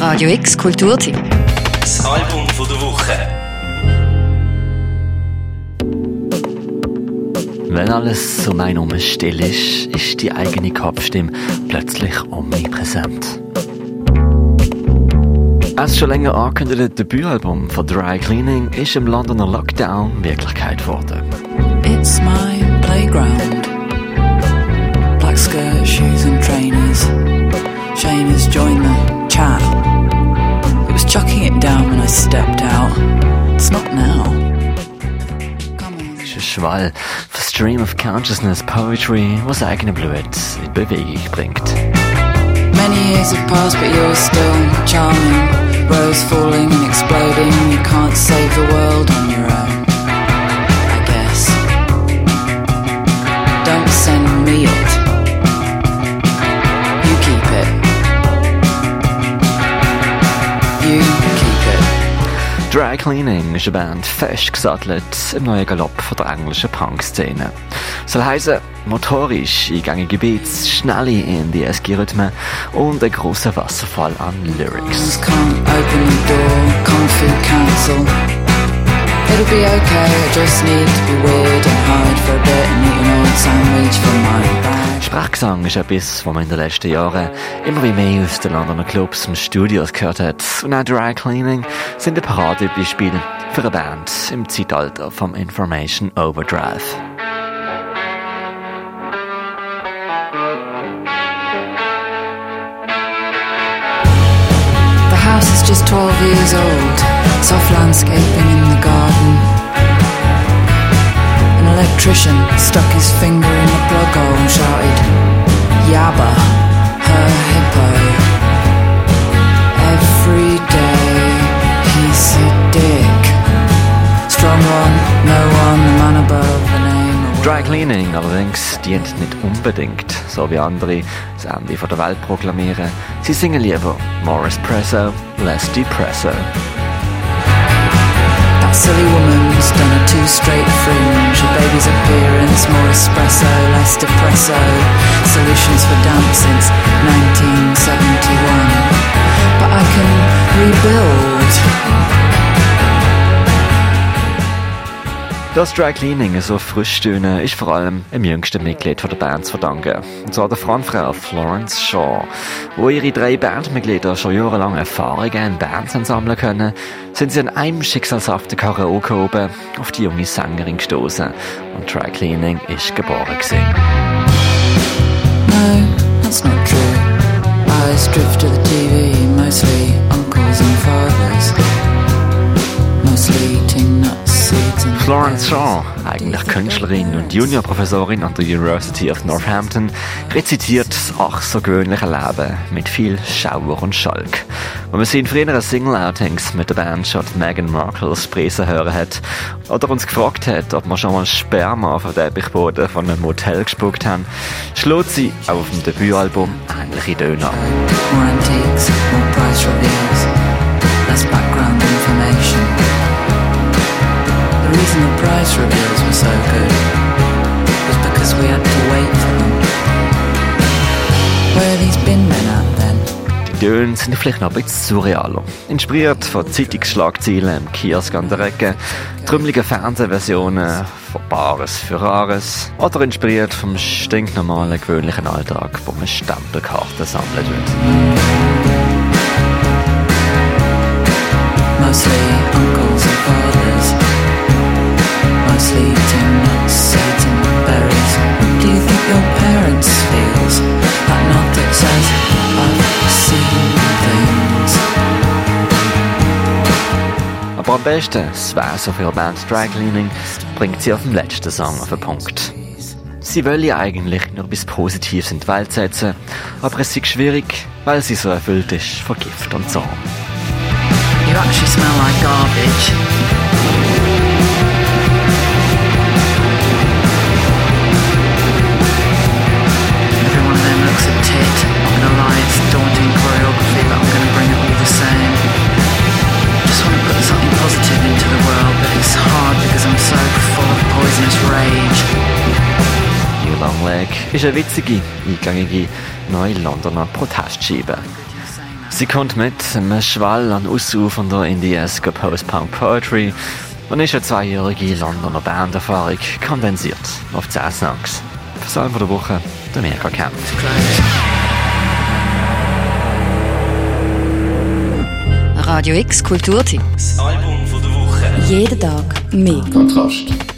Radio X Kulturteam. Das Album von der Woche. Wenn alles um einen herum still ist, ist die eigene Kopfstimme plötzlich omnipräsent. Als schon länger angekündigte Debütalbum von Dry Cleaning ist im Londoner Lockdown Wirklichkeit geworden. It's my playground. Black skirt, shoes and trainers. Shane has joined the stepped out. It's not now. Come on. ist ein Schwall von Stream of Consciousness Poetry, was eigene Blut in Bewegung bringt. Many years have passed, but you're still charming. Rose falling and exploding. You can't save the world on your own. Dry Cleaning ist eine Band festgesattelt im neuen Galopp von der englischen Punk-Szene. Soll heißen, motorisch eingängige Beats, schnelle Indie-Eski-Rhythmen und ein großer Wasserfall an Lyrics. It'll be okay. I just need to be weird and hide for a bit and eat an old sandwich from my bag. Sprachgesang ist etwas, was man in den letzten Jahren immer wie mehr aus den Londoner Clubs und Studios gehört hat. Und auch Dry Cleaning sind ein Paradebeispiel für eine Band im Zeitalter vom Information Overdrive. The house is just 12 years old. Soft landscaping in the garden. An electrician stuck his finger in the plug shouted, Yabba, her hippo. Every day he's a dick. Strong one, no one, the man above the name. Dry Cleaning allerdings dient nicht unbedingt, so wie andere das Ende der Welt proklamieren. Sie singen lieber More Espresso, Less Depresso. That silly woman's done a espresso, depresso. Solutions for damp since 1971. But I can rebuild. Das Dry Cleaning so frisch tönen ist vor allem dem jüngsten Mitglied von der Band zu verdanken. Und zwar der Frontfrau Florence Shaw. Wo ihre drei Bandmitglieder schon jahrelang Erfahrungen in Bands sammeln können, sind sie an einem schicksalshaften Karaoke oben auf die junge Sängerin gestoßen. Und Dry Cleaning ist geboren gewesen. No, that's not true. Eyes drift to the TV, mostly Florence Shaw, eigentlich Künstlerin und Juniorprofessorin an der University of Northampton, rezitiert das ach so gewöhnliche Leben mit viel Schauer und Schalk. Wenn man sie in früheren Single-Outings mit der Band schon Meghan Markles Presse hören hat oder uns gefragt hat, ob wir schon mal Sperma auf den Teppichboden von einem Motel gespuckt haben, schlägt sie auch auf dem Debütalbum ähnliche Töne an. Reveals were so good was because we had to wait for them. Where are these bin men at then? Die Töne sind vielleicht noch ein bisschen surrealer. Inspiriert von Zeitungsschlagzeilen im Kiosk an der Ecke, trümmeligen Fernsehversionen von Bares für Rares oder inspiriert vom stinknormalen gewöhnlichen Alltag, wo man Stempelkarten sammelt wird. Mostly am besten, es wäre so viel Band Dry Cleaning, bringt sie auf dem letzten Song auf den Punkt. Sie wollen eigentlich nur etwas Positives in die Welt setzen, aber es ist schwierig, weil sie so erfüllt ist von Gift und Zorn. You actually smell like garbage. Leg ist eine witzige, eingängige neue Londoner Protestscheibe. Sie kommt mit einem Schwall an ausufernder Indiesker Post-Punk Poetry und ist eine zweijährige Londoner Banderfahrung kondensiert auf 10 Songs. Psalm der Woche, der Mirka Kemp. Radio X Kulturtipp. Das Album von der Woche. Jeden Tag mehr. Kontrast.